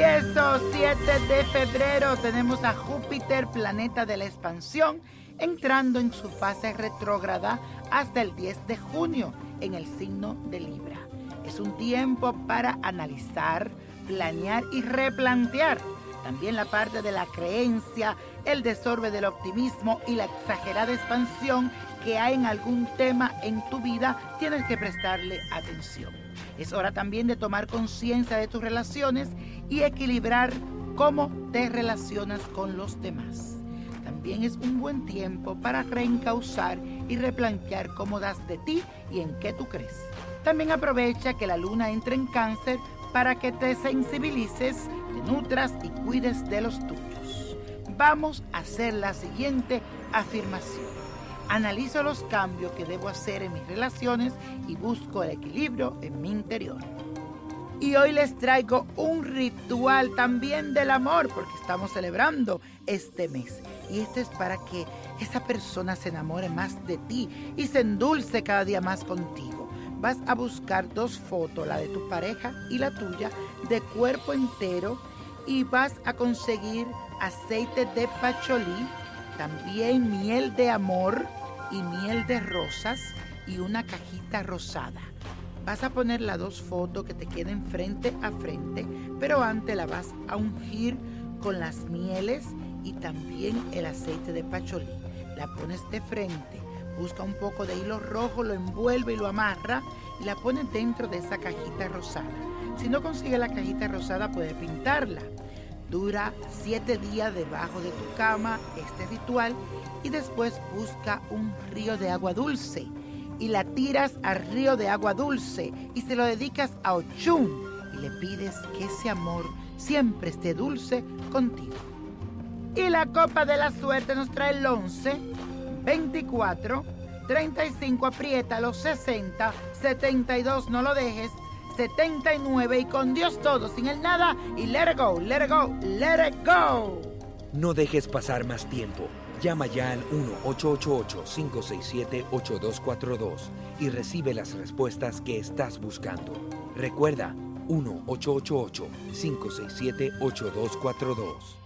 Leo, 7 de febrero tenemos a Júpiter, planeta de la expansión, entrando en su fase retrógrada hasta el 10 de junio en el signo de Libra. Es un tiempo para analizar, planear y replantear. También la parte de la creencia, el desorbe del optimismo y la exagerada expansión que hay en algún tema en tu vida, tienes que prestarle atención. Es hora también de tomar conciencia de tus relaciones y equilibrar cómo te relacionas con los demás. También es un buen tiempo para reencauzar y replantear cómo das de ti y en qué tú crees. También aprovecha que la luna entre en cáncer para que te sensibilices, te nutras y cuides de los tuyos. Vamos a hacer la siguiente afirmación. Analizo los cambios que debo hacer en mis relaciones y busco el equilibrio en mi interior. Y hoy les traigo un ritual también del amor porque estamos celebrando este mes. Y este es para que esa persona se enamore más de ti y se endulce cada día más contigo. Vas a buscar dos fotos, la de tu pareja y la tuya, de cuerpo entero y vas a conseguir aceite de pacholí, también miel de amor, y miel de rosas y una cajita rosada. Vas a poner las dos fotos que te queden frente a frente, pero antes la vas a ungir con las mieles y también el aceite de pacholí. La pones de frente, busca un poco de hilo rojo, lo envuelve y lo amarra y la pones dentro de esa cajita rosada. Si no consigue la cajita rosada, puede pintarla. Dura siete días debajo de tu cama este ritual y después busca un río de agua dulce y la tiras al río de agua dulce y se lo dedicas a Ochun y le pides que ese amor siempre esté dulce contigo. Y la copa de la suerte nos trae el 11, 24, 35, aprieta los 60, 72, no lo dejes, 79 y con Dios todo, sin el nada y let it go, let it go, let it go. No dejes pasar más tiempo. Llama ya al 1-888-567-8242 y recibe las respuestas que estás buscando. Recuerda, 1-888-567-8242.